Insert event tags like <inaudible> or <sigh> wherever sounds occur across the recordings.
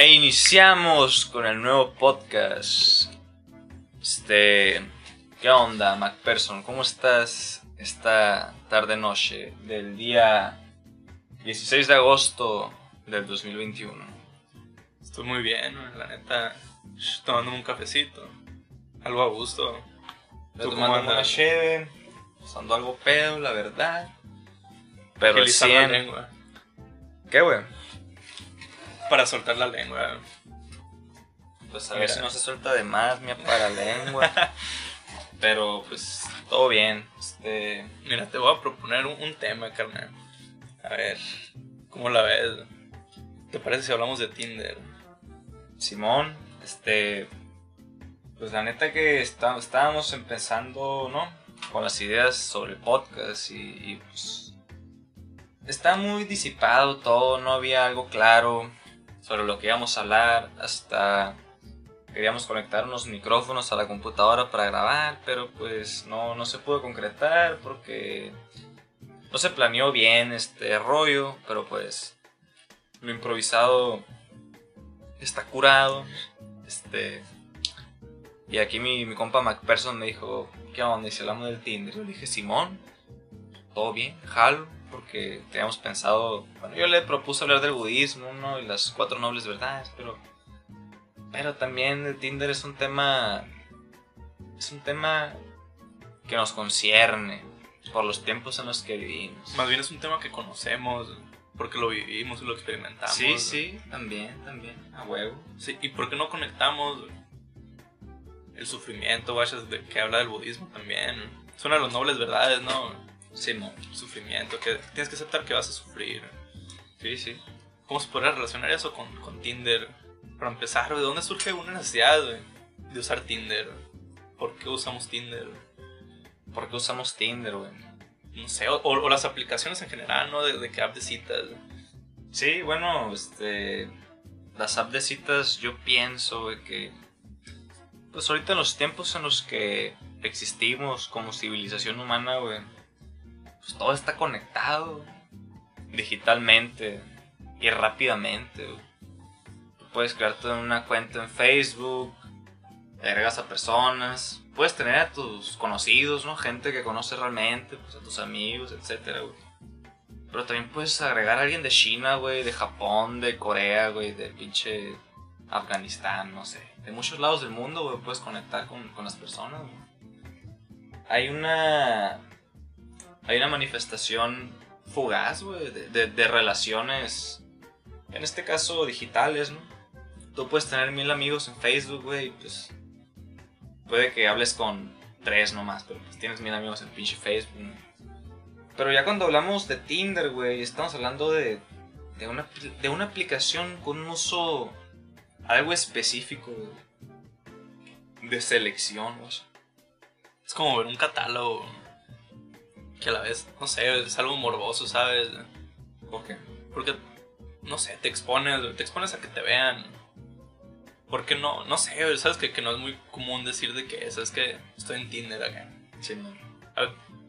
E iniciamos con el nuevo podcast. Este. ¿Qué onda, MacPherson? ¿Cómo estás esta tarde-noche del día 16 de agosto del 2021? Estoy muy bien, la neta. Tomando un cafecito. Algo a gusto. Estoy tomando una cheve. Pasando algo pedo, la verdad. Pero el 100. la lengua. ¿Qué, güey? Para soltar la lengua. Pues a ver si no se suelta de más mi lengua <laughs> Pero pues todo bien. Este... Mira, te voy a proponer un, tema, carnal. A ver, ¿cómo la ves? ¿Te parece si hablamos de Tinder? Simón, este. Pues la neta que estábamos empezando, ¿no? Con las ideas sobre el podcast y, y pues. Está muy disipado todo, no había algo claro sobre lo que íbamos a hablar, hasta queríamos conectar unos micrófonos a la computadora para grabar, pero pues no, no se pudo concretar porque no se planeó bien este rollo, pero pues lo improvisado está curado. Este, y aquí mi, mi compa MacPherson me dijo, ¿qué onda? Y si hablamos del Tinder. Yo le dije, Simón, todo bien, jalo porque teníamos pensado, bueno, yo le propuse hablar del budismo, ¿no? Y las cuatro nobles verdades, pero, pero también Tinder es un tema, es un tema que nos concierne por los tiempos en los que vivimos. Más bien es un tema que conocemos, porque lo vivimos y lo experimentamos. Sí, sí, también, también, a huevo. Sí, y por qué no conectamos el sufrimiento, vayas, de que habla del budismo también. Es una de las nobles verdades, ¿no? Sí, no. Sufrimiento, que tienes que aceptar que vas a sufrir. Sí, sí. ¿Cómo se podría relacionar eso con, con Tinder? Para empezar, ¿de dónde surge una necesidad de usar Tinder? ¿Por qué usamos Tinder? ¿Por qué usamos Tinder, güey? No sé, o, las aplicaciones en general, ¿no? De, de que app de citas. Sí, bueno, este. Las app de citas, yo pienso, güey, que. Pues ahorita en los tiempos en los que existimos como civilización humana, güey pues, todo está conectado digitalmente y rápidamente. puedes crearte una cuenta en Facebook, agregas a personas, puedes tener a tus conocidos, ¿no? Gente que conoces realmente, pues a tus amigos, etcétera, Pero también puedes agregar a alguien de China, güey, de Japón, de Corea, güey, de pinche Afganistán, no sé. De muchos lados del mundo, güey, puedes conectar con, las personas, Hay una hay una manifestación fugaz, güey, de, relaciones, en este caso digitales, ¿no? Tú puedes tener mil amigos en Facebook, güey, pues puede que hables con tres nomás, pero pues tienes mil amigos en pinche Facebook, ¿no? Pero ya cuando hablamos de Tinder, güey, estamos hablando de, de, una, de una aplicación con un uso algo específico, de selección, güey. Es como ver un catálogo que a la vez, no sé, es algo morboso, ¿sabes? ¿Por qué? Porque, no sé, te expones, te expones a que te vean. Porque no, no sé, sabes que, que no es muy común decir de que, es que estoy en Tinder acá. Sí, no.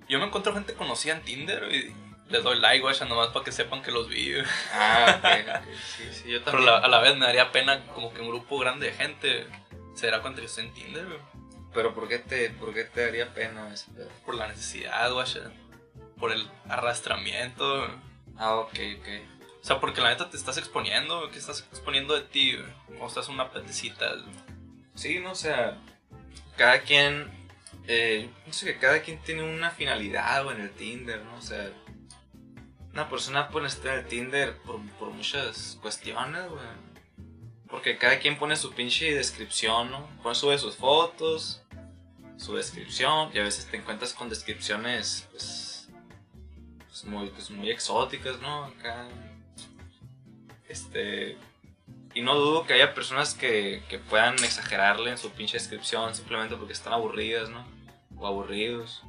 yo me encuentro gente conocida en Tinder y les doy like, guacha, nomás para que sepan que los vi. Ah, ok, Sí, sí, yo también. Pero a la vez me daría pena como que un grupo grande de gente se dará cuenta que estoy en Tinder, pero ¿por qué te, por qué te daría pena eso? Por la necesidad, guacha. Por el arrastramiento. Ah, ok, ok. O sea, porque la neta te estás exponiendo, ¿qué estás exponiendo de ti? O estás una petecita. Sí, no, o sea, cada quien, eh, no sé, que cada quien tiene una finalidad en el Tinder, ¿no? O sea, una persona puede estar en el Tinder por, por muchas cuestiones, güey porque cada quien pone su pinche descripción, ¿no? Pone, sube sus fotos, su descripción, y a veces te encuentras con descripciones, pues, pues muy, pues muy exóticas, ¿no? Acá. Este. Y no dudo que haya personas que, que puedan exagerarle en su pinche descripción simplemente porque están aburridas, ¿no? O aburridos.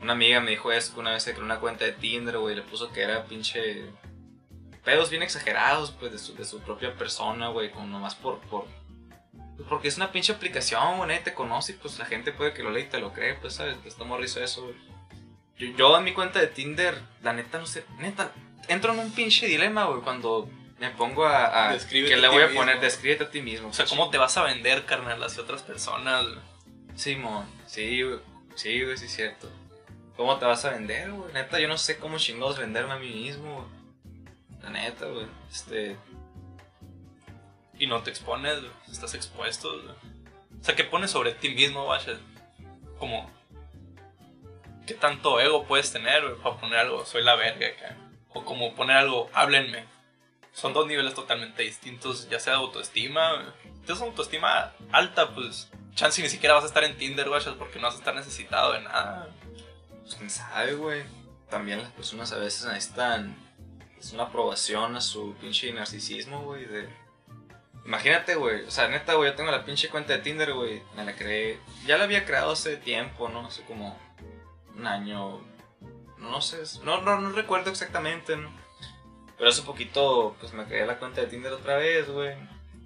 Una amiga me dijo eso que una vez se creó una cuenta de Tinder, güey, le puso que era pinche pedos bien exagerados, pues, de su, de su propia persona, güey, como nomás por, por... Porque es una pinche aplicación, güey, te conoce y pues la gente puede que lo lea y te lo cree, pues, ¿sabes? Está morrizo eso, güey. Yo, yo en mi cuenta de Tinder, la neta, no sé, neta, entro en un pinche dilema, güey, cuando me pongo a. a Descríbete que a le voy a mismo. poner, descríbete a ti mismo. O sea, ¿cómo te vas a vender, carnal, hacia otras personas? güey? Simón, sí, güey. Sí, güey, sí es cierto. ¿Cómo te vas a vender, güey? Neta, yo no sé cómo chingados venderme a mí mismo, güey. La neta, güey. Este. Y no te expones, güey. estás expuesto. güey. O sea, ¿qué pones sobre ti mismo, vaya? Como, ¿qué tanto ego puedes tener, güey, para poner algo, soy la verga acá? O como poner algo, háblenme. Son dos niveles totalmente distintos, ya sea de autoestima. Si tienes autoestima alta, pues, chance ni siquiera vas a estar en Tinder, güey, porque no vas a estar necesitado de nada. Pues quién sabe, güey. También las personas a veces necesitan es una aprobación a su pinche narcisismo, güey. De... Imagínate, güey. O sea, neta, güey, yo tengo la pinche cuenta de Tinder, güey. Me la creé. Ya la había creado hace tiempo, ¿no? Hace como un año. No sé. No, no, no recuerdo exactamente, ¿no? Pero hace poquito, pues me creé la cuenta de Tinder otra vez, güey.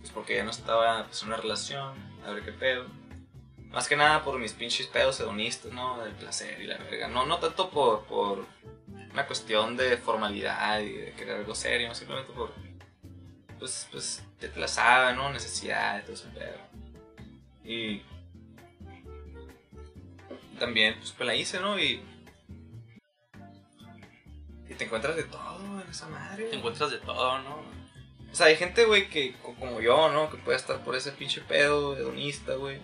Pues porque ya no estaba pues, en una relación. A ver qué pedo. Más que nada por mis pinches pedos hedonistas, ¿no? Del placer y la verga. No, no tanto por, por una cuestión de formalidad y de querer algo serio, simplemente por, pues, pues, te plazaba, ¿no? Necesidad todo ese pedo. Y también, pues, pues la hice, ¿no? Y, y te encuentras de todo en esa madre. Te encuentras de todo, ¿no? O sea, hay gente, güey, que co- como yo, ¿no? Que puede estar por ese pinche pedo hedonista, güey.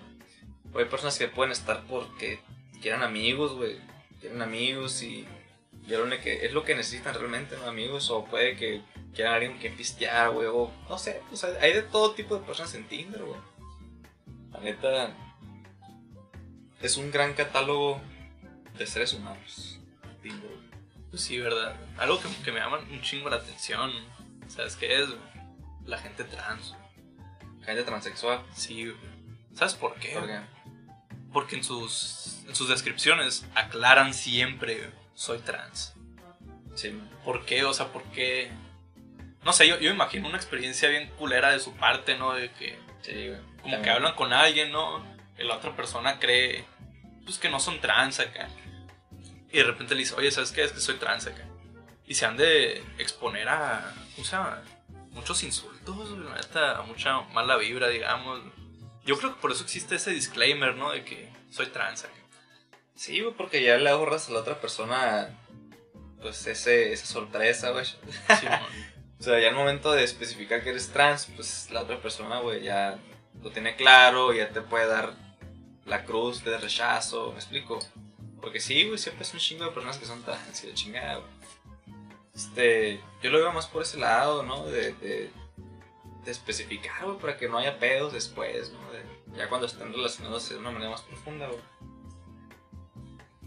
O hay personas que pueden estar porque quieren amigos, güey. Quieren amigos y, y es, lo que, es lo que necesitan realmente, ¿no? Amigos. O puede que quieran alguien que pistear, güey. O no sé, o sea, hay de todo tipo de personas en Tinder, güey. La neta, es un gran catálogo de seres humanos. Güey. Pues sí, ¿verdad? Algo que, que me llama un chingo la atención. ¿Sabes qué es? La gente trans. Gente transexual. Sí. ¿Sabes por qué? Porque, Porque en sus, en sus descripciones aclaran siempre soy trans. sí. ¿Por qué? O sea, ¿por qué? No sé, yo, yo imagino una experiencia bien culera de su parte, ¿no? De que Sí, güey. como que hablan con alguien, ¿no? La otra persona cree, pues que no son trans acá. Y de repente le dice, oye, ¿sabes qué? Es que soy trans acá. Y se han de exponer a, ¿cómo se llama? Muchos insultos, neta, mucha mala vibra, digamos. Yo creo que por eso existe ese disclaimer, ¿no? De que soy trans acá. Sí, porque ya le ahorras a la otra persona, pues, ese, esa sorpresa, güey. Simón. <laughs> O sea, ya al momento de especificar que eres trans, pues, la otra persona, güey, ya lo tiene claro, ya te puede dar la cruz de rechazo, ¿me explico? Porque sí, güey, siempre es un chingo de personas que son trans y de chingada, güey. Este, yo lo veo más por ese lado, ¿no? De, de, de especificar, güey, para que no haya pedos después, ¿no? De- ya cuando estén relacionados de una manera más profunda, güey.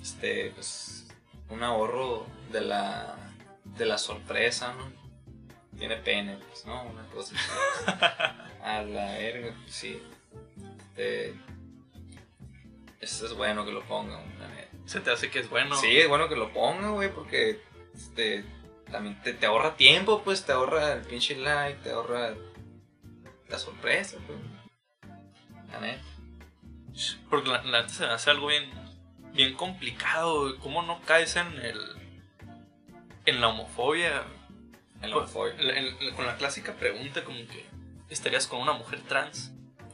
Este, pues, un ahorro de la, de la sorpresa, ¿no? Tiene pene, pues, ¿no? Una cosa así. <laughs> A la verga, pues, sí. Este, eso es bueno que lo pongan, la. Se te hace que es bueno. Sí, es bueno que lo ponga, güey, porque este, también te, te ahorra tiempo, pues, te ahorra el pinche like, te ahorra la sorpresa, pues. La neta. Porque la, la neta se me hace algo bien, bien complicado. güey. ¿Cómo no caes en el. en la homofobia? El Con- homofobia. en- en- con la clásica pregunta, como que. ¿Estarías con una mujer trans?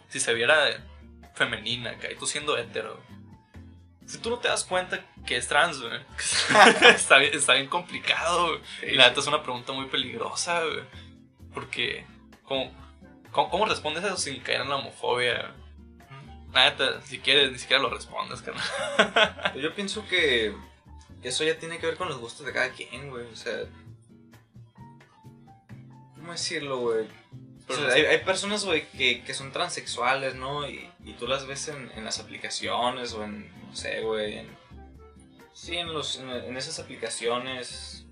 Si se viera femenina acá y tú siendo hetero. Si tú no te das cuenta que es trans, güey, <laughs> está, bien, está bien complicado. güey. Sí, y la sí. neta es una pregunta muy peligrosa, güey. Porque, ¿cómo, cómo, cómo respondes eso sin caer en la homofobia? La neta, si quieres, ni siquiera lo respondes, carnal. <laughs> Yo pienso que eso ya tiene que ver con los gustos de cada quien, güey. O sea, ¿cómo decirlo, güey? O sea, hay, hay personas, güey, que, que son transexuales, ¿no? Y, y tú las ves en, en las aplicaciones o en, no sé, güey, en... Sí, en, los, en, en esas aplicaciones,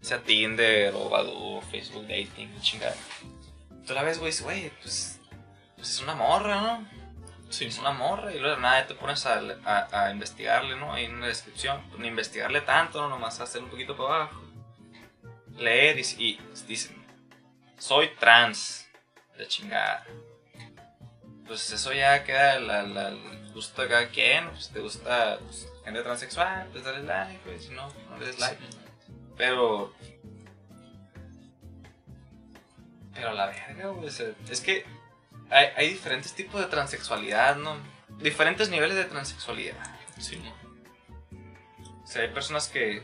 sea Tinder o Badoo, Facebook Dating, chingada. Tú la ves, güey, güey, pues, pues es una morra, ¿no? Sí, es una morra y luego nada te pones a, a- a investigarle, ¿no? Ahí en la descripción. Pues, ni investigarle tanto, ¿no? Nomás hacer un poquito para abajo. Leer y, y dicen, soy trans. De chingada. Pues eso ya queda la- la- el gusto de cada quien. Pues te gusta pues, gente transexual, pues dale like, güey. Si no, no le des like. Pero... Pero la verga, güey. o sea, es que hay, hay diferentes tipos de transexualidad, ¿no? Diferentes niveles de transexualidad. Sí, ¿no? O sea, hay personas que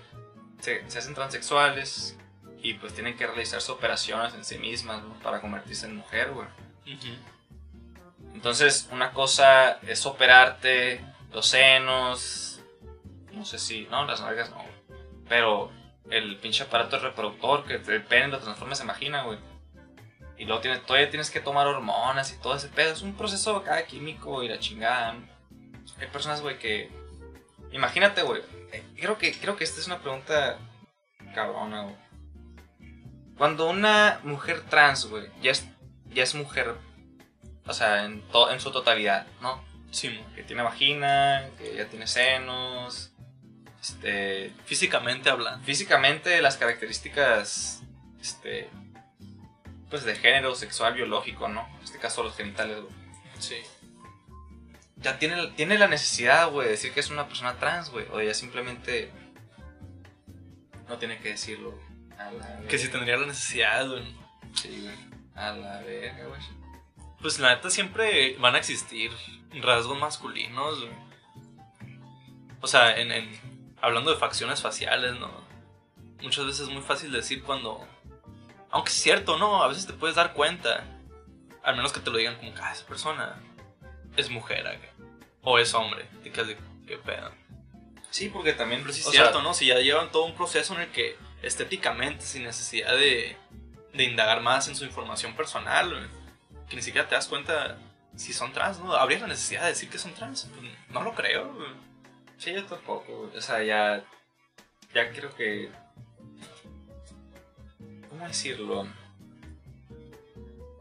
se, se hacen transexuales y pues tienen que realizarse operaciones en sí mismas, ¿no? Para convertirse en mujer, güey. Entonces, una cosa es operarte los senos, no sé si, no, las nalgas no, pero el pinche aparato reproductor que el pene lo transforma se imagina, güey. Y luego tienes, todavía tienes que tomar hormonas y todo ese pedo. Es un proceso acá químico y la chingada. Hay personas, güey, que... Imagínate, güey. eh, Creo que, creo que esta es una pregunta cabrona, güey. Cuando una mujer trans, güey, ya es, ya es mujer, o sea, en, to- en su totalidad, ¿no? Sí. Que tiene vagina, que ya tiene senos, este... Físicamente hablando. Físicamente las características, este... Pues de género sexual biológico, ¿no? En este caso los genitales, güey. Sí. Ya tiene, tiene la necesidad, güey, de decir que es una persona trans, güey. O ya simplemente... No tiene que decirlo. A la Que si tendría la necesidad, güey. Sí, güey. A la verga, güey. Pues la neta siempre van a existir rasgos masculinos, güey. O sea, en, en- hablando de facciones faciales, ¿no? Muchas veces es muy fácil decir cuando... Aunque es cierto, ¿no? A veces te puedes dar cuenta. Al menos que te lo digan como que, ah, esa persona es mujer acá. O es hombre. Te quedas de, qué pedo. Sí, porque también... Pero sí es cierto, sea, ¿no? Si ya llevan todo un proceso en el que estéticamente, sin necesidad de, de indagar más en su información personal, güey, que ni siquiera te das cuenta si son trans, ¿no? ¿Habría la necesidad de decir que son trans? Pues, no lo creo. Sí, yo tampoco. O sea, ya... Ya creo que... ¿Cómo decirlo?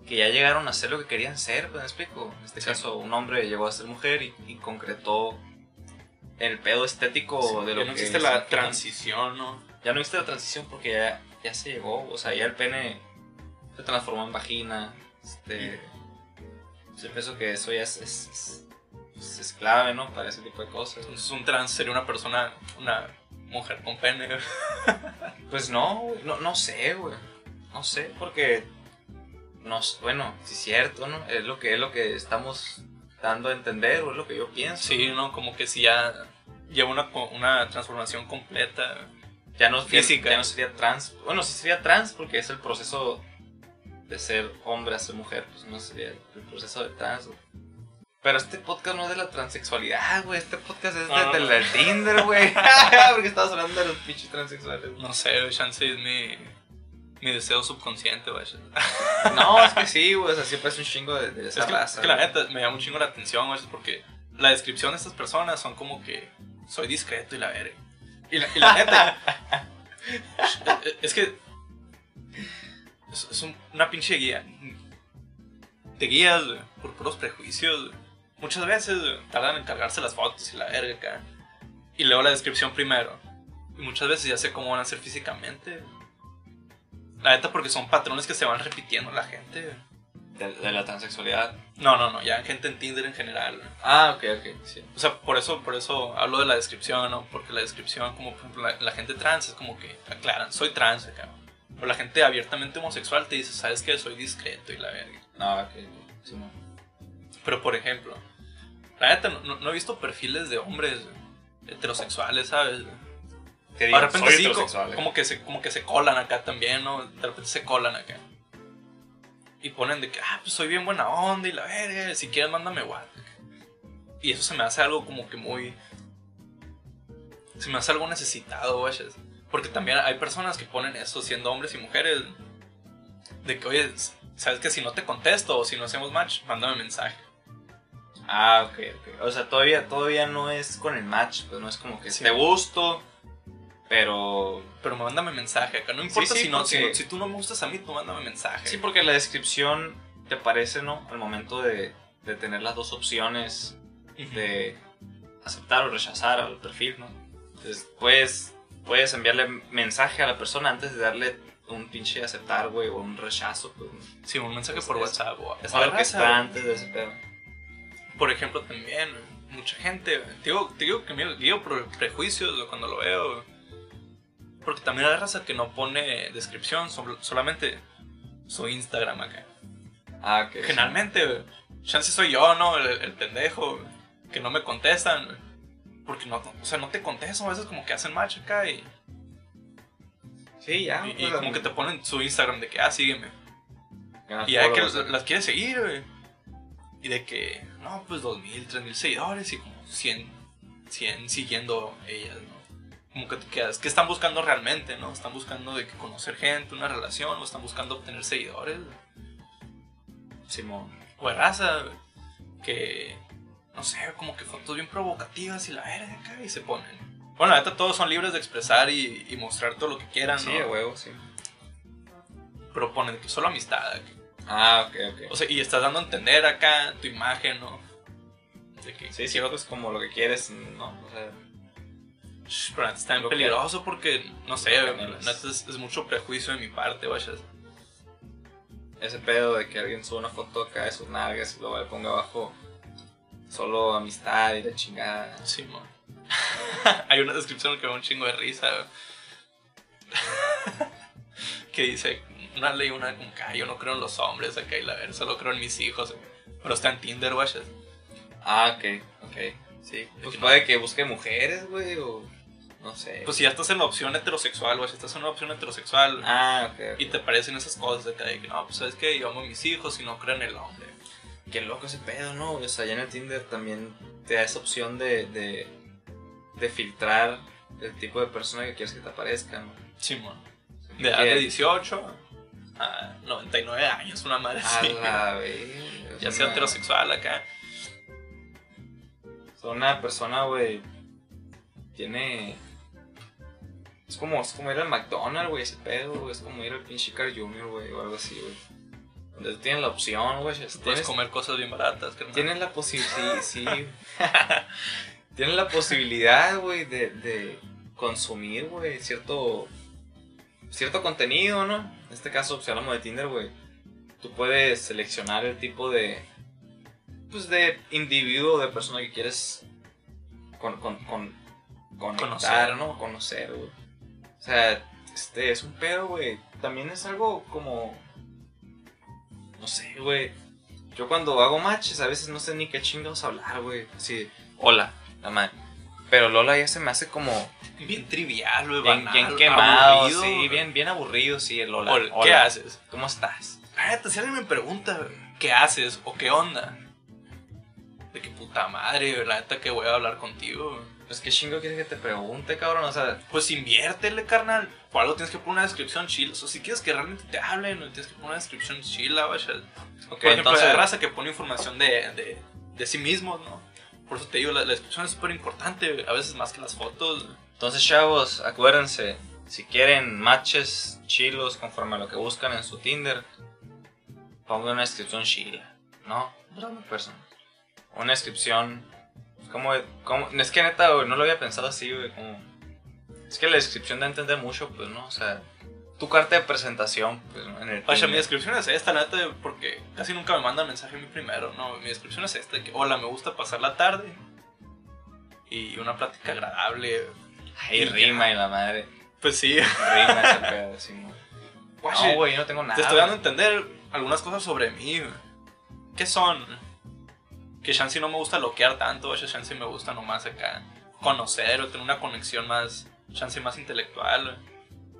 Que ya llegaron a ser lo que querían ser, pues, ¿me explico? En este Sí. caso, un hombre llegó a ser mujer y, y concretó el pedo estético de lo Ya no que existe la transición, ¿no? Ya no existe la transición porque ya, ya se llegó. O sea, ya el pene se transformó en vagina. Este... Yo pienso que eso ya es, es, es- pues, es clave, ¿no? Para ese tipo de cosas. Entonces un trans sería una persona, una mujer con pene. <laughs> Pues no, no, no sé, güey. No sé, porque. No, bueno, sí es cierto, ¿no? Es lo que, es lo que estamos dando a entender, o es lo que yo pienso. Sí, ¿no? Como que si ya lleva una, una transformación completa. Ya no, Física. ya no sería trans. Bueno, sí sería trans porque es el proceso de ser hombre a ser mujer, pues no sería el proceso de trans. Pero este podcast no es de la transexualidad, güey. Este podcast es de, No, del no. del Tinder, güey. <laughs> <laughs> porque estabas hablando de los pinches transexuales. güey. No sé, güey, chance es mi, mi deseo subconsciente, güey. <laughs> No, es que sí, güey. O sea, siempre es un chingo de, de esa Es que, raza. es que la neta me llama un chingo la atención, güey, porque la descripción de estas personas son como que soy discreto y la verga. Y la, y la neta. es que. Es, es un- una pinche guía. Te guías güey, por puros prejuicios. güey. Muchas veces güey, tardan en cargarse las fotos y la verga acá. Y luego la descripción primero. Y muchas veces ya sé cómo van a ser físicamente. La neta, porque son patrones que se van repitiendo en la gente. De, de la transexualidad. No, no, no, ya gente en Tinder en general. Ah, ok, ok, sí. O sea, por eso, por eso hablo de la descripción, ¿no? Porque la descripción, como por ejemplo, la, la gente trans es como que aclaran, soy trans acá. Pero la gente abiertamente homosexual te dice, ¿sabes qué? Soy discreto y la verga. No, ok, sí, no. Pero por ejemplo, la neta, no, no- he visto perfiles de hombres heterosexuales, ¿sabes? Que De digan, repente soy sí, co- heterosexual, eh. como que, se, como que se colan acá también, ¿no? De repente se colan acá. Y ponen de que, ah, pues soy bien buena onda y la verga, si quieres mándame WhatsApp. Y eso se me hace algo como que muy... Se me hace algo necesitado, güey. Porque también hay personas que ponen eso siendo hombres y mujeres. De que, oye, sabes que si no te contesto o si no hacemos match, mándame mensaje. Ah, ok, ok. O sea, todavía, todavía no es con el match, pues no es como que Sí. te gusto, pero... Pero mándame mensaje acá. No importa sí, si, no, si, porque- no- si tú no me gustas a mí, tú mándame mensaje. Sí, porque la descripción te parece, ¿no? Al momento de, de tener las dos opciones de aceptar o rechazar al perfil, ¿no? Entonces, puedes, puedes enviarle mensaje a la persona antes de darle un pinche aceptar, güey, o un rechazo, pues. Sí, un mensaje Es- por es- WhatsApp. o- Es algo que está antes de ese pedo. Por ejemplo, también, mucha gente, te digo, te digo que me guío por prejuicios cuando lo veo. Porque también hay raza que no pone descripción, sol- solamente su Instagram acá. Ah, ok. Generalmente, chance soy yo, ¿no? El, el pendejo, que no me contestan. Porque no, o sea, no te contestan, a veces como que hacen match acá y, Sí, ya. y- y pues, como que te ponen su Instagram de que, ah, sígueme. ganas Y ya que las, las quieres seguir, güey. Y de que, no, pues 2000, 3000 seguidores y como 100, 100 siguiendo ellas, ¿no? Como que te quedas, ¿qué están buscando realmente, no? ¿Están buscando de que conocer gente, una relación, o están buscando obtener seguidores? Simón. O de raza, que, no sé, como que fotos bien provocativas y la verga acá y se ponen. Bueno, la neta todos son libres de expresar y, y mostrar todo lo que quieran, Sí, ¿no? a huevo, sí. Pero ponen que solo amistad, acá. Ah, ok, ok. O sea, y estás dando a entender acá tu imagen, ¿no? De que Sí, sí, pues como lo que quieres, ¿no? O sea, Shh, Pero neta está bien que- peligroso porque, no sé, neta es, es mucho prejuicio de mi parte, vaya. ese pedo de que alguien suba una foto acá de sus nalgas y luego le ponga abajo solo amistad y la chingada. Sí, man. <laughs> Hay una descripción que me da un chingo de risa. güey. <laughs> que dice, una ley, una como que "Ay, yo no creo en los hombres acá y la ver, solo creo en mis hijos. güey". Pero está en Tinder, vaya. Ah, ok, ok. Sí. Pues puede que busque mujeres, güey, o no sé. Pues si ya estás en la opción heterosexual, vaya, estás en una opción heterosexual. Ah, ok. ok. Y te parecen esas cosas que, de que, no, pues sabes que yo amo a mis hijos y no creo en el hombre. Qué loco ese pedo, ¿no? O sea, ya en el Tinder también te da esa opción de, de, de filtrar el tipo de persona que quieres que te aparezca, ¿no? O sea, De edad de que- 18 a 99 años, una madre A así. la <laughs> vez. Ya sea heterosexual acá. Una persona, güey, tiene... Es como, es como ir al McDonald's, güey, ese pedo, güey. Es como ir al pinche Car Junior, güey, o algo así, güey. Donde tú tienes la opción, güey. Puedes Tienes, comer cosas bien baratas, carnal. tienes la posibilidad, sí, <laughs> tienes la posibilidad, güey, de, de consumir, güey, cierto... Cierto contenido, ¿no? En este caso, si hablamos de Tinder, güey. Tú puedes seleccionar el tipo de... Pues de individuo, de persona que quieres con, con, con conectar, Conocer. ¿no? Conocer, güey. O sea, este es un pedo, güey. También es algo como. No sé, güey. Yo cuando hago matches a veces no sé ni qué chingados hablar, güey. Así, hola, la madre. Pero Lola ya se me hace como Bien trivial, güey, bien, quemado, aburrido, sí, bien, bien aburrido, sí, el Lola. ¿Qué Hola, haces? ¿Cómo estás? Neta, si alguien me pregunta, ¿qué haces? O ¿qué onda? De qué puta madre, la neta que voy a hablar contigo. Pues qué chingo quieres que te pregunte, cabrón. O sea, Pues inviértele, carnal. Por algo tienes que poner una descripción chila. O sea, si quieres que realmente te hablen, tienes que poner una descripción chila, vaya. ok, Por ejemplo, entonces. hay raza que pone información de, de, de sí mismos, ¿no? Por eso te digo, la, la descripción es súper importante, a veces más que las fotos. Entonces, chavos, acuérdense, si quieren matches chilos conforme a lo que buscan en su Tinder, pongan una descripción chila, ¿no? Random person. Una descripción, pues, como, como, es que neta, güey, no lo había pensado así, güey, como, es que la descripción da a entender mucho, pues, ¿no? O sea, tu carta de presentación, pues, ¿no? en el Vaya, mi descripción es esta, neta, porque casi nunca me mandan mensaje a mí primero, ¿no? Mi descripción es esta, que hola, me gusta pasar la tarde y una plática agradable. Ay, y rima ya. y la madre, Pues sí, rima ese <laughs> pedo, sí, ¿no? Güey, no tengo nada. te estoy dando a entender algunas cosas sobre mí. ¿Qué son? Que Shansi no me gusta loquear tanto, vaya, Shansi me gusta nomás acá conocer o tener una conexión más, Shansi más intelectual.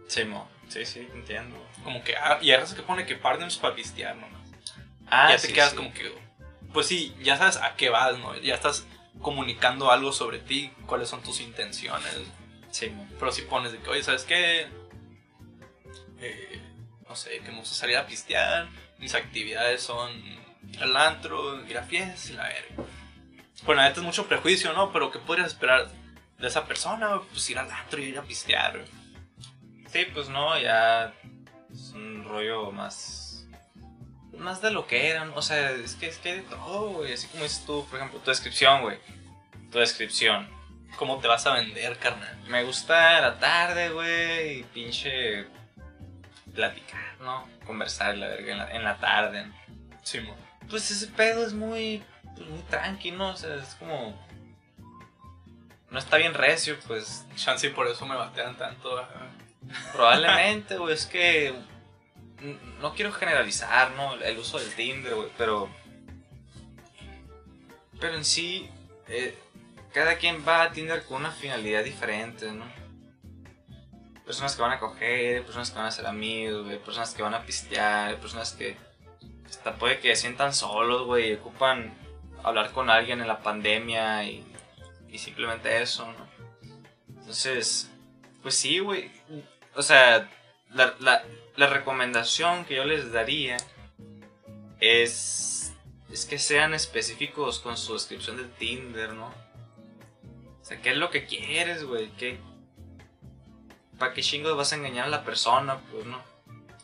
Sí, mo. sí, sí, entiendo. Como que, ah, y hay raza que pone que partners para pistear nomás. Ah, ya te sí, quedas sí. como que, pues sí, ya sabes a qué vas, ¿no? Ya estás comunicando algo sobre ti, cuáles son tus intenciones. Sí, mo. Pero si pones de que, oye, ¿sabes qué? Eh, no sé, que me gusta salir a pistear, mis actividades son al antro, ir a fiestas y la verga. Bueno, la neta es mucho prejuicio, ¿no? Pero ¿qué podrías esperar de esa persona? Pues ir al antro y ir a pistear. Sí, pues no, ya es un rollo más. Más de lo que eran. O sea, es que es que hay de todo, güey. Así como dices tú, por ejemplo, tu descripción, güey. Tu descripción. ¿Cómo te vas a vender, carnal? Me gusta la tarde, güey. Y pinche. Platicar, ¿no? Conversar la verga en la, en la tarde. Sí, mo. Pues ese pedo es muy. Pues muy tranqui, ¿no? O sea, es como. No está bien recio, pues Chance y por eso me batean tanto. <laughs> Probablemente, güey, es que no quiero generalizar, ¿no? El uso del Tinder, güey, pero... Pero en sí, eh, cada quien va a Tinder con una finalidad diferente, ¿no? Personas que van a coger, personas que van a ser amigos, güey, personas que van a pistear, personas que hasta puede que se sientan solos, güey, ocupan hablar con alguien en la pandemia y, y simplemente eso, ¿no? Entonces, pues sí, güey. O sea, la, la, la recomendación que yo les daría es, es que sean específicos con su descripción del Tinder, ¿no? O sea, ¿qué es lo que quieres, güey? ¿Qué, ¿Para qué chingos vas a engañar a la persona? Pues no.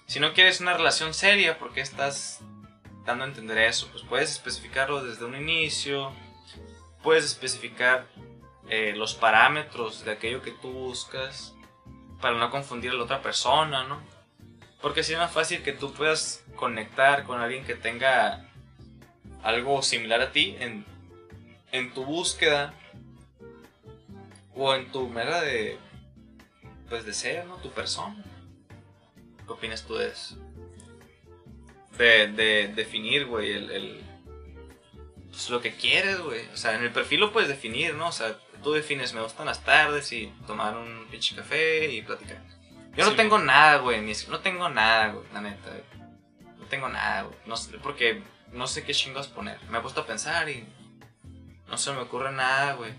Si no quieres una relación seria, ¿por qué estás dando a entender eso? Pues puedes especificarlo desde un inicio. Puedes especificar eh, los parámetros de aquello que tú buscas para no confundir a la otra persona, ¿no? Porque así es más fácil que tú puedas conectar con alguien que tenga algo similar a ti en, en tu búsqueda o en tu mera de pues de ser, ¿no? Tu persona. ¿Qué opinas tú de eso? De, de definir, güey, el, el- pues lo que quieres, güey. O sea, en el perfil lo puedes definir, ¿no? O sea, tú defines, me gustan las tardes y tomar un pinche café y platicar. Yo no Sí. tengo nada, güey, no tengo nada, güey, la neta. güey. No tengo nada, güey. No sé, porque no sé qué chingos poner. Me he puesto a pensar y no se me ocurre nada, güey,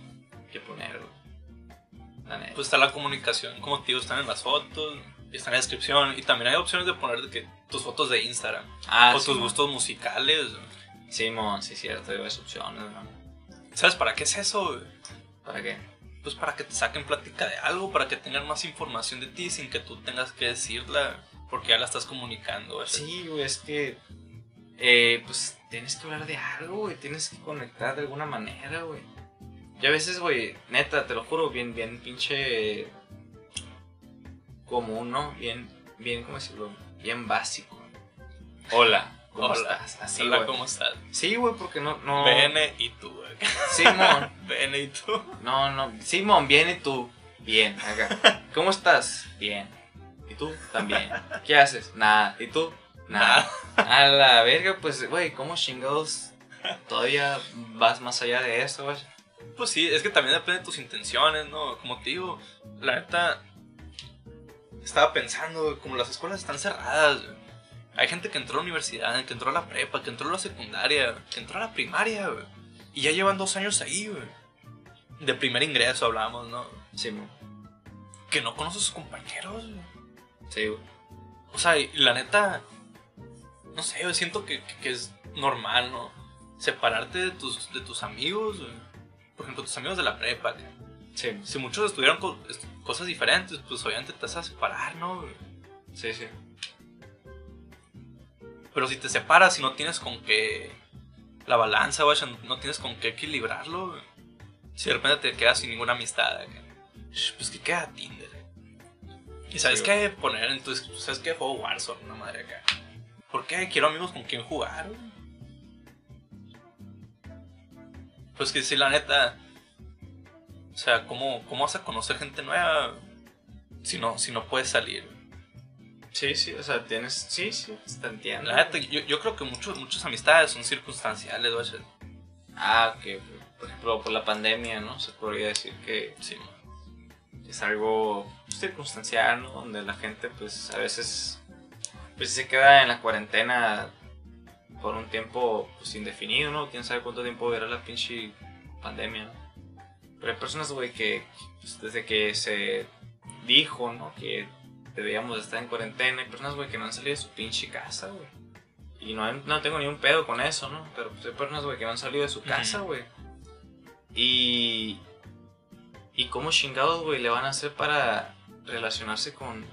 qué poner, güey. La neta. Pues está la comunicación, como te digo, están en las fotos, está en la descripción. Y también hay opciones de poner de que tus fotos de Instagram ah, o sí, tus mon. gustos musicales. Simón, sí, cierto, hay varias opciones, ¿no? ¿Sabes para qué es eso? güey? ¿Para qué? Pues para que te saquen plática de algo, para que tengan más información de ti sin que tú tengas que decirla, porque ya la estás comunicando. güey. Sí, güey, es que. eh, pues tienes que hablar de algo, güey. Tienes que conectar de alguna manera, güey. Yo a veces, güey, neta, te lo juro, bien, bien pinche. Común, ¿no? Bien, bien, ¿cómo decirlo? Bien básico. Hola, ¿cómo Hola. estás? Así, Hola. ¿cómo estás? Sí, güey, porque no. no... Bene y tú, güey. Simón. <laughs> Bene y tú. No, no. Simón, bien y tú. Bien, acá. <laughs> ¿Cómo estás? Bien. ¿Y tú? También. ¿Qué haces? Nada. ¿Y tú? Nada. A la verga, pues, güey, ¿cómo chingados todavía vas más allá de eso, güey? Pues sí, es que también depende de tus intenciones, ¿no? Como te digo, la neta, estaba pensando, güey, como las escuelas están cerradas, güey. hay gente que entró a la universidad, que entró a la prepa, que entró a la secundaria, que entró a la primaria, güey. Y ya llevan dos años ahí, güey. De primer ingreso hablamos, ¿no? Simón. Que no conoce a sus compañeros, güey. Sí, güey. O sea, y la neta, no sé, yo siento que, que- que es normal, ¿no? Separarte de tus, de tus amigos, güey. Por ejemplo, tus amigos de la prepa, que Sí, si muchos estudiaron co- cosas diferentes, pues obviamente te vas a separar, ¿no? sí, sí. Pero si te separas y no tienes con qué la balanza, güey, no tienes con qué equilibrarlo, si de repente te quedas sin ninguna amistad, pues que queda Tinder. Y sabes Sí, qué poner en tu sabes qué juego Warzone, una madre acá. ¿Por qué quiero amigos con quien jugar? Pues que si la neta, o sea, ¿cómo, cómo vas a conocer gente nueva si no, si no puedes salir? Sí, sí, o sea, tienes. Sí, sí, te entiendo. La neta, yo, yo creo que muchos, muchas amistades son circunstanciales. Ah, ok. Por ejemplo, por la pandemia, ¿no? Se podría decir que Sí, es algo circunstancial, ¿no? Donde la gente, pues, a veces, pues, se queda en la cuarentena por un tiempo, pues, indefinido, ¿no? Quién sabe cuánto tiempo verá la pinche pandemia, ¿no? Pero hay personas, güey, que pues, desde que se dijo, ¿no? Que debíamos estar en cuarentena, hay personas, güey, que no han salido de su pinche casa, güey. Y no, no tengo ni un pedo con eso, ¿no? Pero pues, hay personas, güey, que no han salido de su casa, güey. Y... ¿Y cómo chingados, güey, le van a hacer para relacionarse con,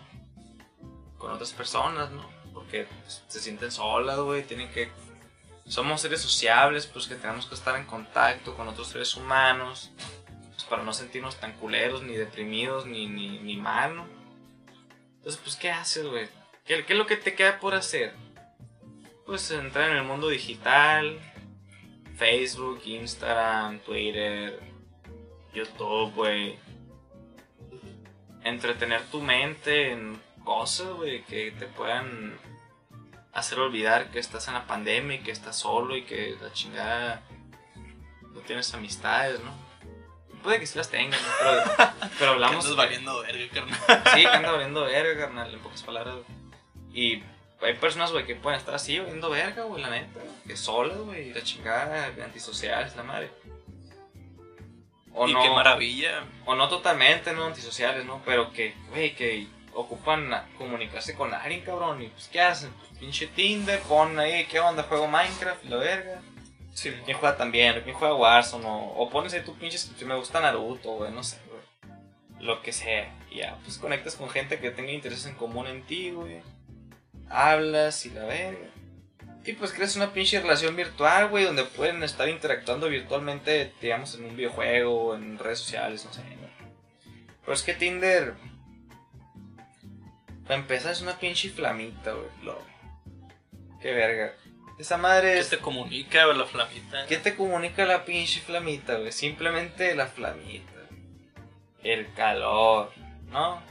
con otras personas, no? Porque pues, se sienten solas, güey, tienen que... Somos seres sociables, pues que tenemos que estar en contacto con otros seres humanos, pues para no sentirnos tan culeros, ni deprimidos, ni, ni, ni mal, ¿no? Entonces, pues, ¿qué haces, güey? ¿Qué, ¿Qué es lo que te queda por hacer? Pues entrar en el mundo digital, Facebook, Instagram, Twitter, YouTube, güey. Entretener tu mente en cosas, güey, que te puedan hacer olvidar que estás en la pandemia y que estás solo y que la chingada no tienes amistades, ¿no? Puede que sí las tengas, ¿no? pero, pero hablamos. Andas que- valiendo verga, carnal. Sí, que anda valiendo verga, carnal, en pocas palabras. Y hay personas, güey, que pueden estar así valiendo verga, güey, la neta. Que solas, güey, la chingada, antisociales, la madre. O y no, qué maravilla. o no totalmente, ¿no? Antisociales, ¿no? Pero que, güey, que ocupan comunicarse con alguien, cabrón. Y pues, ¿qué hacen? Pues, pinche Tinder, pon ahí, ¿qué onda? Juego Minecraft, la verga. Sí, ¿Quién juega también? ¿Quién juega Warzone? O, o pones ahí tu pinche si me gusta Naruto, güey, no sé, güey. Lo que sea. Y ya, pues conectas con gente que tenga intereses en común en ti, güey. Hablas y la verga. Y pues creas una pinche relación virtual, güey, donde pueden estar interactuando virtualmente, digamos, en un videojuego, en redes sociales, no sé, güey. Pero es que Tinder. Para empezar, es una pinche flamita, güey. lo- Qué verga. Esa madre ¿Qué es. te comunica güey, la flamita? ¿Qué te comunica la pinche flamita, güey? Simplemente la flamita. El calor, ¿no?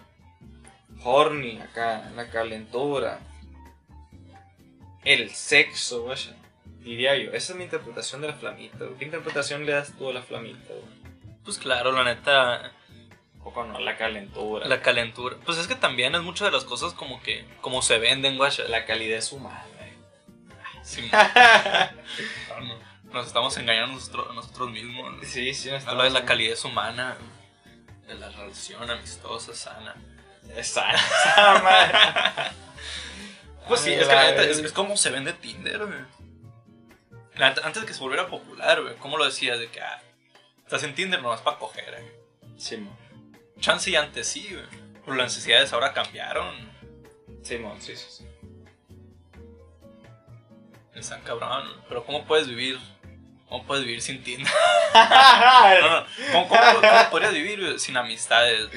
Horny acá, la calentura. El sexo, güey. Diría yo. Esa es mi interpretación de la flamita, güey. ¿Qué interpretación le das tú a la flamita, güey? Pues claro, la neta, O con la calentura. la calentura. Pues es que también es muchas de las cosas como que, como se venden, guacha. la calidez humana, güey. Sí. No, <laughs> no, Nos estamos engañando nosotros, nosotros mismos. ¿no? Sí, sí, Habla de la calidez humana, de la relación amistosa, sana. <laughs> Esa madre. Pues sí, Ay, es que la la neta, es, es como se vende Tinder, güey. Antes de que se volviera popular, güey, ¿cómo lo decías? De que, ah, estás en Tinder nomás para coger, eh. Simón. Chance y antes sí, güey. Pero las necesidades ahora cambiaron. Simón, sí, sí, sí. Están cabrón. Pero ¿cómo puedes vivir? ¿Cómo puedes vivir sin? <laughs> No, no. ¿Cómo, cómo- cómo podrías vivir sin amistades?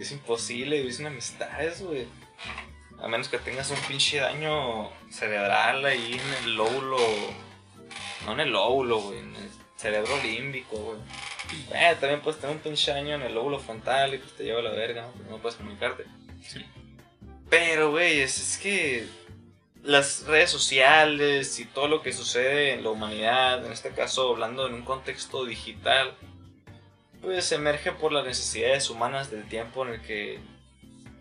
Es imposible vivir sin amistades, güey. A menos que tengas un pinche daño cerebral ahí en el lóbulo. No en el lóbulo, güey. En el cerebro límbico, güey. Eh, también puedes tener un pinche daño en el lóbulo frontal y pues te lleva a la verga, ¿no? Porque no puedes comunicarte. Sí. Pero, güey, es, es que las redes sociales y todo lo que sucede en la humanidad, en este caso hablando en un contexto digital, pues emerge por las necesidades humanas del tiempo en el que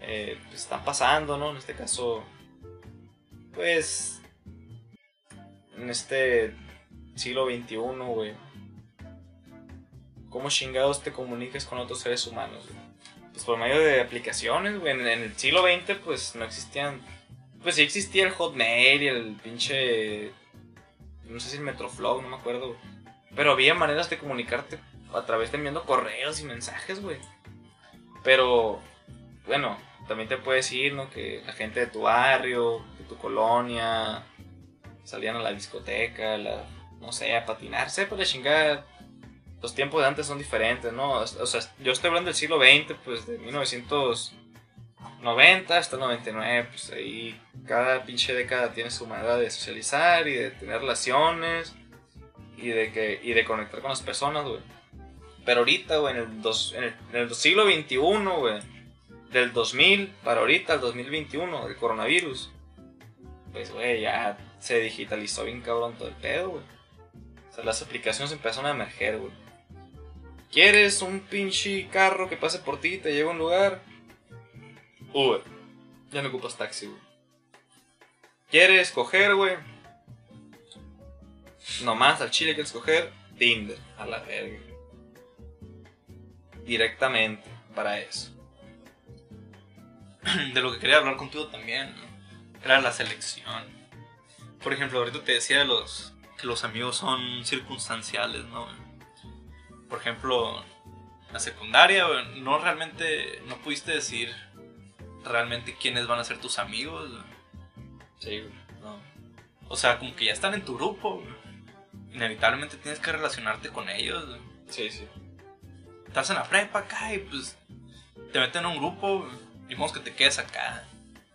eh, pues, están pasando, ¿no? En este caso, pues, en este siglo XXI, güey. ¿Cómo chingados te comunicas con otros seres humanos? Pues por medio de aplicaciones, güey. En, en el siglo XX, pues no existían. Pues sí existía el Hotmail y el pinche. No sé si el Metroflog, no me acuerdo. Pero había maneras de comunicarte a través de enviando correos y mensajes, güey. Pero, bueno, también te puedes ir, ¿no? Que la gente de tu barrio, de tu colonia, salían a la discoteca, la, no sé, a patinar, sepa la chingada. Los tiempos de antes son diferentes, ¿no? O sea, yo estoy hablando del siglo XX, pues de 1990 hasta el 99, pues ahí cada pinche década tiene su manera de socializar y de tener relaciones y de, que, y de conectar con las personas, güey. Pero ahorita, güey, en el, dos, en, el, en el siglo XXI, güey, del 2000 para ahorita, el 2021, el coronavirus, pues, güey, ya se digitalizó bien cabrón todo el pedo, güey. O sea, las aplicaciones empezaron a emerger, güey. ¿Quieres un pinche carro que pase por ti y te lleve a un lugar? Uber. Ya no ocupas taxi, güey. ¿Quieres coger, güey? Nomás al chile quieres coger Tinder. A la verga. Directamente para eso. <clears throat> de lo que quería hablar contigo también ¿no? era la selección. Por ejemplo, ahorita te decía de los que los amigos son circunstanciales, ¿no? Por ejemplo, la secundaria, no realmente, no pudiste decir realmente quiénes van a ser tus amigos. Sí. No. O sea, como que ya están en tu grupo. Inevitablemente tienes que relacionarte con ellos. Sí, sí. Estás en la prepa acá y pues te meten en un grupo. Ni modo que te quedes acá.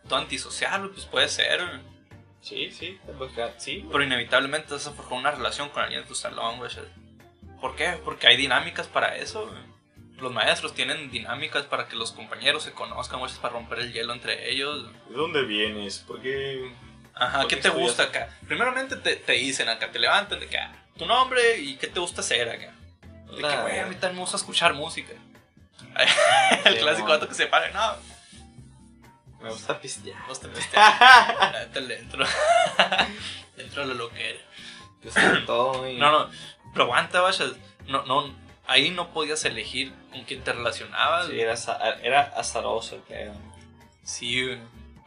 Todo antisocial, pues puede ser. Sí, sí. Sí. Pero inevitablemente vas a forjar una relación con alguien de tu salón, güey. ¿Por qué? Porque hay dinámicas para eso, güey. Los maestros tienen dinámicas para que los compañeros se conozcan, güey, para romper el hielo entre ellos. ¿De dónde vienes? ¿Por qué Ajá, ¿qué te gusta acá? Primeramente te, te dicen acá, te levantan de acá, tu nombre y qué te gusta hacer acá. De que, güey, a mí también me gusta escuchar música. <laughs> El clásico vato que se para, no, Me gusta pistear. pisteas. <laughs> La neta le entro. <laughs> Entro a lo que era. Todo. No, no, pero aguanta, vaya. No, no, ahí no podías elegir con quién te relacionabas. Sí, era, era azaroso el pedo. Sí,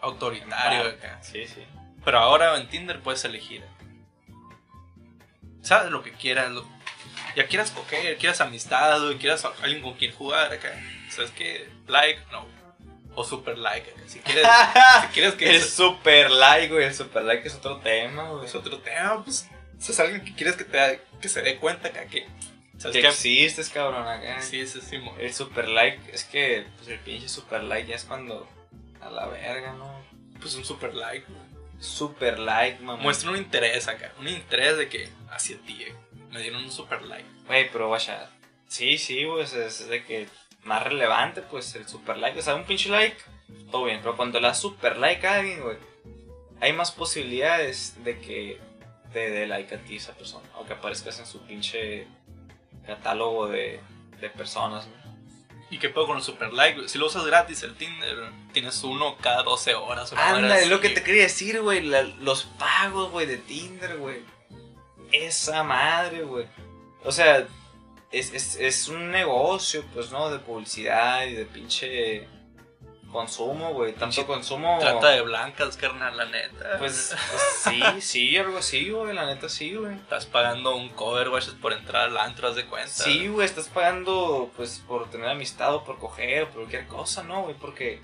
autoritario acá. Sí, sí. Pero ahora en Tinder puedes elegir. Sabes lo que quieras. lo- ya quieras coger, quieras amistad, o quieras alguien con quien jugar acá. ¿Sabes qué? Like, no. O super like acá. Si quieres, <laughs> si quieres que el es, super like, güey. El super like es otro tema, güey. es otro tema, pues. Es alguien que quieres que, te, que se dé cuenta acá que. ¿Sabes Que qué? existes, cabrón, acá. Sí, sí, sí, mo- El super like, es que pues, el pinche super like ya es cuando. A la verga, ¿no? Pues un super like. güey. Super like, mamá. Muestra un interés acá. Un interés de que hacia ti. eh, Me dieron un super like. Güey, pero vaya. Sí, sí, pues es de que más relevante, pues el super like. O sea, un pinche like, todo bien. Pero cuando le das super like a alguien, güey, hay más posibilidades de que te dé like a ti esa persona. O que aparezcas en su pinche catálogo de, de personas, ¿no? ¿Y qué puedo con el super like? Si lo usas gratis el Tinder, tienes uno cada 12 horas. Anda, es lo que te quería decir, güey. Los pagos, güey, de Tinder, güey. Esa madre, güey. O sea, es, es, es un negocio, pues, ¿no? De publicidad y de pinche consumo, güey. Tanto consumo. Trata de blancas, carnal, la neta. Pues, pues <laughs> sí, sí, algo así, güey. La neta sí, güey. Estás pagando un cover, güey, por entrar al antro, haz de cuenta. Sí, güey, estás pagando, pues, por tener amistad o por coger o por cualquier cosa, ¿no, güey? Porque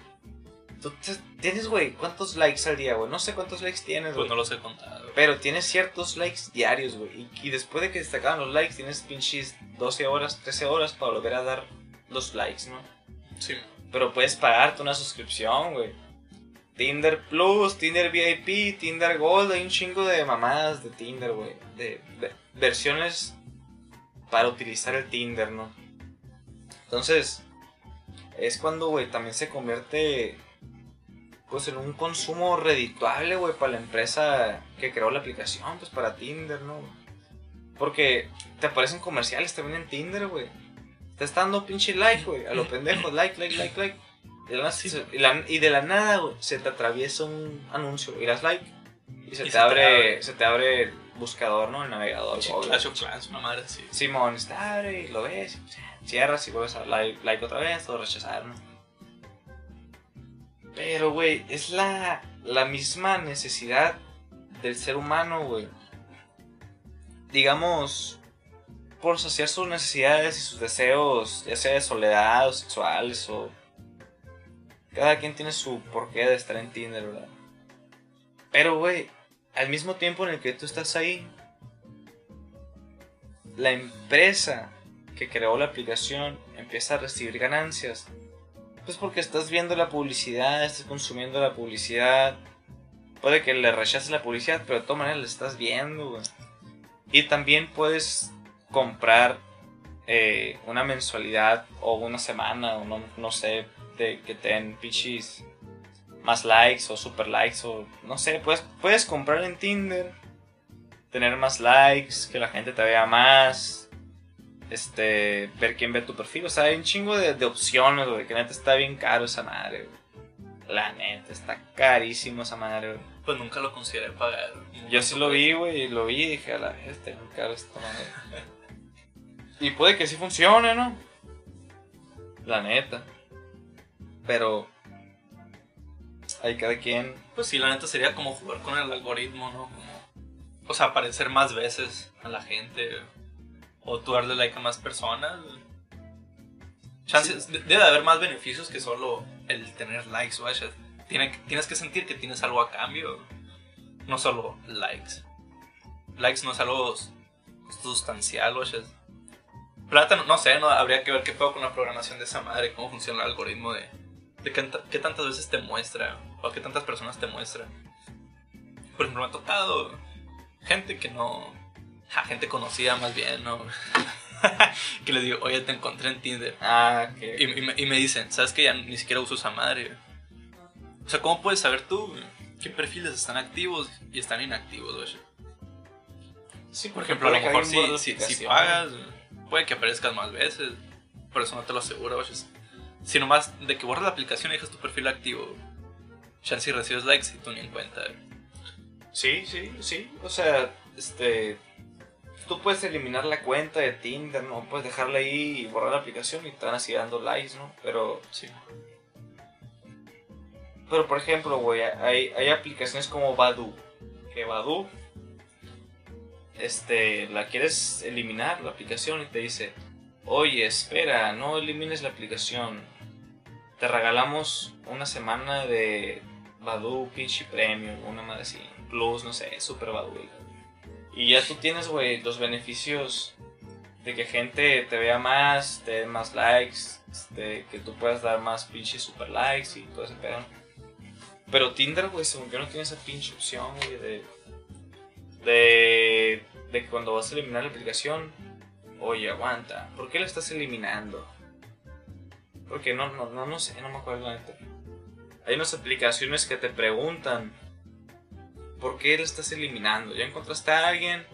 tú tienes, güey, ¿cuántos likes al día, güey? No sé cuántos likes tienes, Pues güey. no los he contado. Pero tienes ciertos likes diarios, güey. Y, y después de que se te acaban los likes, tienes pinches 12 horas, 13 horas para volver a dar los likes, ¿no? Sí. Pero puedes pagarte una suscripción, güey. Tinder Plus, Tinder VIP, Tinder Gold, hay un chingo de mamadas de Tinder, güey. De, versiones para utilizar el Tinder, ¿no? Entonces, es cuando, güey, también se convierte, pues, en un consumo redituable, güey, para la empresa que creó la aplicación, pues, para Tinder, ¿no? Porque te aparecen comerciales también en Tinder, güey. Te está dando pinche like, güey, a lo pendejo, like, like, like, like. Y de la, Sí, se- y la- y de la nada, güey, se te atraviesa un anuncio y das like. Y se, Y te, se te abre, se te abre el buscador, ¿no? El navegador. Clash of Clans, una madre así. Simón, está abre y lo ves, cierras y vuelves a like, like otra vez o rechazar, ¿no? Pero, güey, es la, la misma necesidad del ser humano, güey. Digamos, por saciar sus necesidades y sus deseos, ya sea de soledad o sexuales o... Cada quien tiene su porqué de estar en Tinder, ¿verdad? Pero, güey, al mismo tiempo en el que tú estás ahí, la empresa que creó la aplicación empieza a recibir ganancias. Pues porque estás viendo la publicidad, estás consumiendo la publicidad. Puede que le rechaces la publicidad, pero de todas maneras la estás viendo, güey. Y también puedes comprar eh, una mensualidad o una semana o no, no sé, de que te den pinches más likes o super likes o no sé, puedes, puedes comprar en Tinder, tener más likes, que la gente te vea más, este, ver quién ve tu perfil, o sea, hay un chingo de, de opciones, güey, que neta está bien caro esa madre, güey. La neta, está carísimo esa madre, güey. Pues nunca lo consideré pagar. Yo sí lo vi, güey, y lo vi y dije, a la vez, está bien caro esta madre. <laughs> Y puede que sí funcione, ¿no? La neta. Pero hay cada quien. Pues sí, la neta sería como jugar con el algoritmo, ¿no? Como, o sea, aparecer más veces a la gente. O tú darle like a más personas. Chances, de- debe de haber más beneficios que solo el tener likes, vaya. Tiene, tienes que sentir que tienes algo a cambio. No solo likes. Likes no es algo sustancial, vaya. Plata, no, sé, no, habría que ver qué puedo con la programación de esa madre, cómo funciona el algoritmo de, de qué, qué tantas veces te muestra o qué tantas personas te muestra. Por ejemplo, me ha tocado gente que no. ja, gente conocida más bien, ¿no? <laughs> que les digo, oye, te encontré en Tinder. Ah, que. Y, y me, y me dicen, ¿sabes que ya ni siquiera uso esa madre? O sea, ¿cómo puedes saber tú? qué perfiles están activos y están inactivos, güey. Sí, Por ejemplo, a lo mejor si, si, si pagas, puede que aparezcas más veces. Por eso no te lo aseguro, güey. Si nomás de que borras la aplicación y dejas tu perfil activo, chance si recibes likes y tú ni en cuenta. Sí, sí, sí. O sea, este. Tú puedes eliminar la cuenta de Tinder, ¿no? Puedes dejarla ahí y borrar la aplicación y te van así dando likes, ¿no? Pero. Sí. Pero por ejemplo, güey, hay, hay aplicaciones como Badu. Que Badu. Este. La quieres eliminar la aplicación y te dice. Oye, espera, no elimines la aplicación. Te regalamos una semana de Badu pinche premium, una madre así. Plus, no sé, super Badu. Y ya tú tienes, güey, los beneficios de que gente te vea más, te dé más likes, este, que tú puedas dar más pinche super likes y todo ese pedo. Pero Tinder, güey, según yo no tiene esa pinche opción, güey, de, de que cuando vas a eliminar la aplicación, oye, aguanta, ¿por qué la estás eliminando? Porque no, no, no, no sé, no me acuerdo la neta. Hay unas aplicaciones que te preguntan ¿por qué la estás eliminando? ¿Ya encontraste a alguien?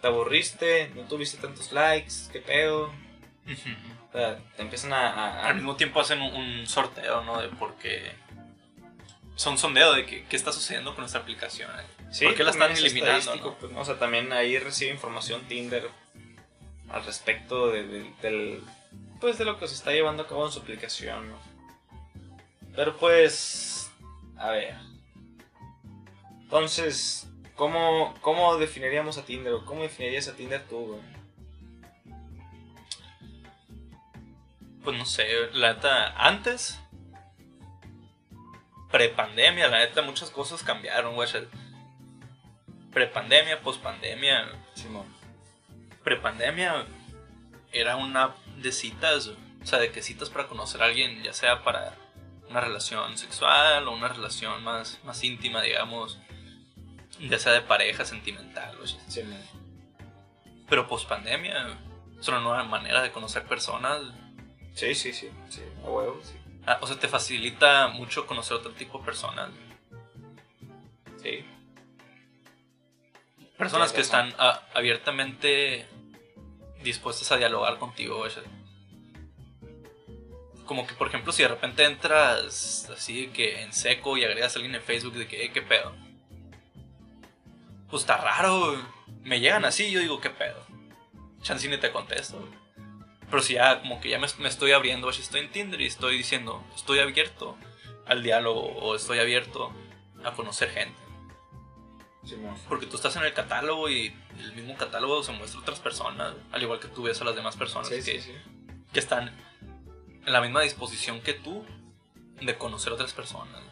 ¿Te aburriste? ¿No tuviste tantos likes? ¿Qué pedo? O sea, te empiezan a... Al mismo tiempo hacen un, un sorteo, ¿no? De por qué. Son sondeo de qué, qué está sucediendo con nuestra aplicación. eh. Sí, ¿Por qué la están es eliminando, no? pues, ¿no? O sea, también ahí recibe información Tinder al respecto de, de- del, pues, de lo que se está llevando a cabo en su aplicación, ¿no? Pero pues, a ver. Entonces, ¿cómo, cómo definiríamos a Tinder? ¿O cómo definirías a Tinder tú, güey? Pues no sé, la neta, antes, prepandemia, la neta, muchas cosas cambiaron, güey. O sea, Prepandemia, pospandemia, Simón. prepandemia era una de citas, o sea, de que citas para conocer a alguien, ya sea para una relación sexual o una relación más, más íntima, digamos, ya sea de pareja sentimental, güey. Simón. Pero pospandemia es una nueva manera de conocer personas. Sí, sí, sí, sí, a huevo, sí. Ah, o sea, te facilita mucho conocer otro tipo de personas. Sí. Personas que están abiertamente dispuestas a dialogar contigo. güey. Como que, por ejemplo, si de repente entras así de que en seco y agregas a alguien en Facebook de que, "Eh, ¿qué pedo? Pues está raro, güey. Me llegan así y yo digo, ¿qué pedo? Chance ni te contesto. güey. Pero si ya, como que ya me, me estoy abriendo, estoy en Tinder y estoy diciendo, estoy abierto al diálogo o estoy abierto a conocer gente. Porque tú estás en el catálogo y el mismo catálogo se muestra a otras personas, al igual que tú ves a las demás personas Sí, que, sí, sí. que están en la misma disposición que tú de conocer a otras personas.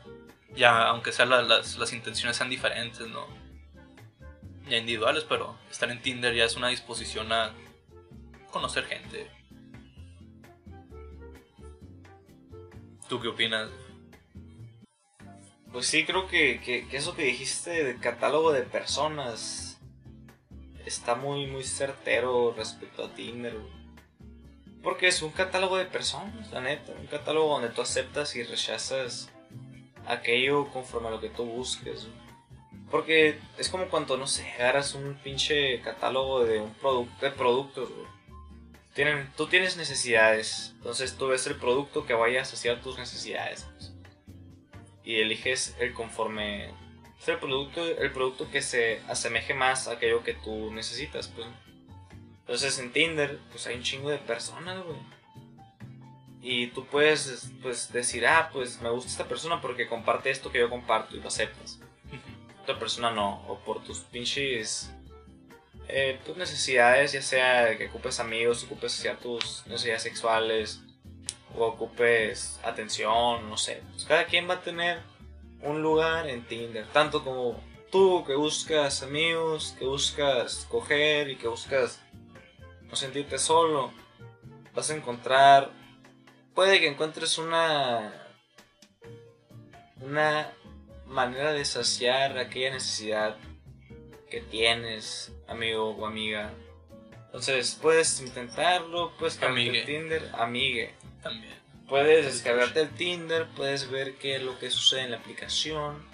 Ya, aunque sean la- las, las intenciones sean diferentes, ¿no? Ya individuales, pero estar en Tinder ya es una disposición a conocer gente. ¿Tú qué opinas? Pues sí, creo que, que, eso que dijiste de catálogo de personas está muy, muy certero respecto a Tinder. Porque es un catálogo de personas, la neta. Un catálogo donde tú aceptas y rechazas aquello conforme a lo que tú busques. Porque es como cuando, no sé, agarras un pinche catálogo de un producto de productos. güey. Tienen, tú tienes necesidades, entonces tú ves el producto que vaya a saciar tus necesidades. pues y eliges el conforme es el producto el producto que se asemeje más a aquello que tú necesitas pues. Entonces en Tinder pues hay un chingo de personas güey. Y tú puedes pues decir ah pues me gusta esta persona porque comparte esto que yo comparto y lo aceptas otra persona no o por tus pinches eh, tus necesidades ya sea que ocupes amigos ocupes saciar tus necesidades sexuales o ocupes atención, no sé. Pues cada quien va a tener un lugar en Tinder, tanto como tú que buscas amigos, que buscas coger y que buscas no sentirte solo, vas a encontrar, puede que encuentres una una manera de saciar aquella necesidad que tienes, amigo o amiga. Entonces, puedes intentarlo, puedes cambiar Tinder, amigue. También. Puedes descargarte el Tinder, puedes ver qué es lo que sucede en la aplicación.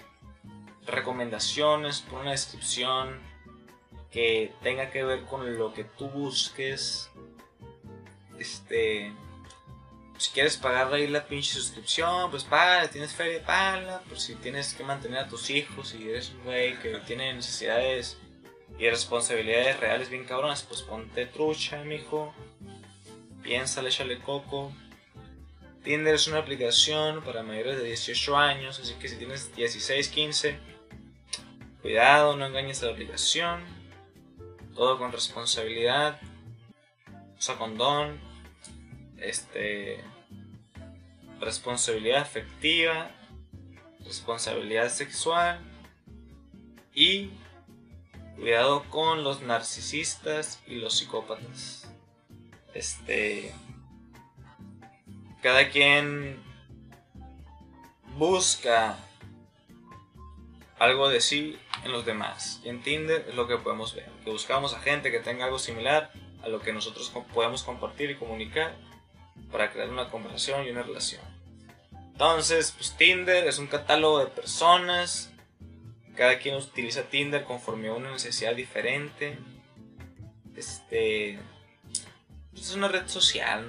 recomendaciones, pon una descripción que tenga que ver con lo que tú busques. Este, si quieres pagar ahí la pinche suscripción, pues paga, tienes feria, paga. Por si tienes que mantener a tus hijos y eres un güey que tiene necesidades y responsabilidades reales bien cabronas, pues ponte trucha, mijo. Piénsale, échale coco. Tinder es una aplicación para mayores de 18 años, así que si tienes 16, 15, cuidado, no engañes a la aplicación. Todo con responsabilidad. Usa condón. Este. Responsabilidad afectiva. Responsabilidad sexual. Y cuidado con los narcisistas y los psicópatas. Este cada quien busca algo de sí en los demás. Y en Tinder es lo que podemos ver. Que buscamos a gente que tenga algo similar a lo que nosotros podemos compartir y comunicar para crear una conversación y una relación. Entonces, pues Tinder es un catálogo de personas. Cada quien utiliza Tinder conforme a una necesidad diferente. Este. Pues, es una red social.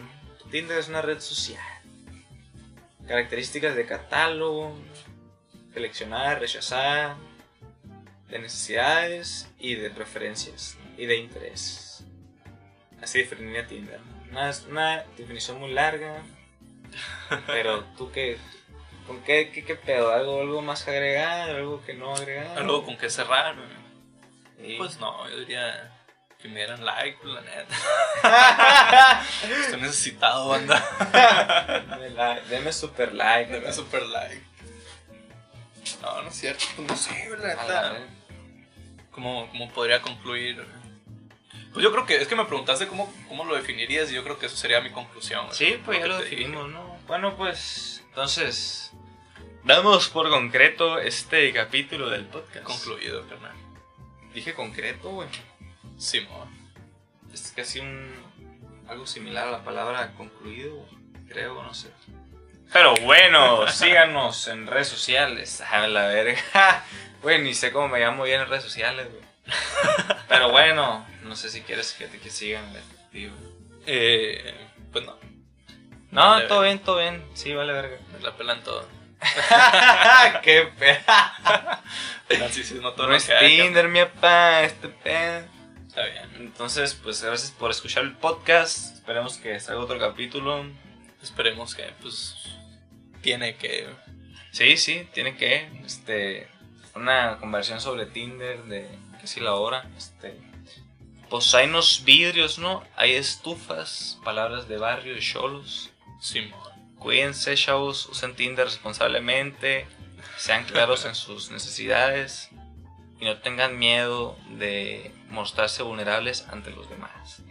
Tinder es una red social. Características de catálogo, seleccionar, rechazar, de necesidades y de preferencias y de intereses. Así definiría Tinder. Una, una definición muy larga, pero tú qué, ¿con qué, qué, pedo? ¿Algo, ¿Algo más que agregar? ¿Algo que no agregar? Algo con que cerrar. Pues no, yo diría que me dieran like, pues, la neta. <laughs> Estoy necesitado, banda. Deme, super like. Deme super like. No, no es cierto. Pues no sé, la neta. ¿Cómo, ¿Cómo podría concluir? Pues yo creo que es que me preguntaste cómo, cómo lo definirías y yo creo que eso sería mi conclusión. Sí, pues ya lo definimos, ¿no? Bueno, pues entonces damos por concreto este capítulo del podcast. Concluido, carnal. Dije concreto, güey. Simón. Es casi un. algo similar a la palabra concluido, creo, no sé. Pero bueno, <laughs> síganos en redes sociales. A la verga. <laughs> Güey, ni sé cómo me llamo bien en redes sociales, güey. <laughs> Pero bueno, no sé si quieres que te sigan, tío. Eh, pues no. No, todo bien, todo bien. Sí, vale verga. Me la pelan todo. Qué pena. Narcisismo todo no es Tinder, mi papá, este pedo. Está bien. Entonces, pues gracias por escuchar el podcast. Esperemos que salga otro capítulo. Esperemos que, pues, tiene que. Sí, sí, tiene que. Este. Una conversación sobre Tinder de casi la hora. Este. Pues hay unos vidrios, ¿no? Hay estufas, palabras de barrio, de cholos. Sí, Cuídense, chavos. Usen Tinder responsablemente. Sean claros en sus necesidades y no tengan miedo de mostrarse vulnerables ante los demás.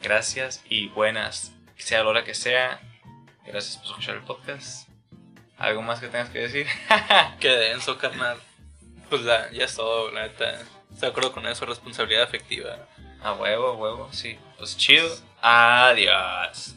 Gracias y buenas, sea la hora que sea. Gracias por escuchar el podcast. ¿Algo más que tengas que decir? <laughs> Qué denso, carnal. Pues ya es todo, la neta. de acuerdo con eso, responsabilidad afectiva. A huevo, a huevo, sí. Pues chido. Adiós.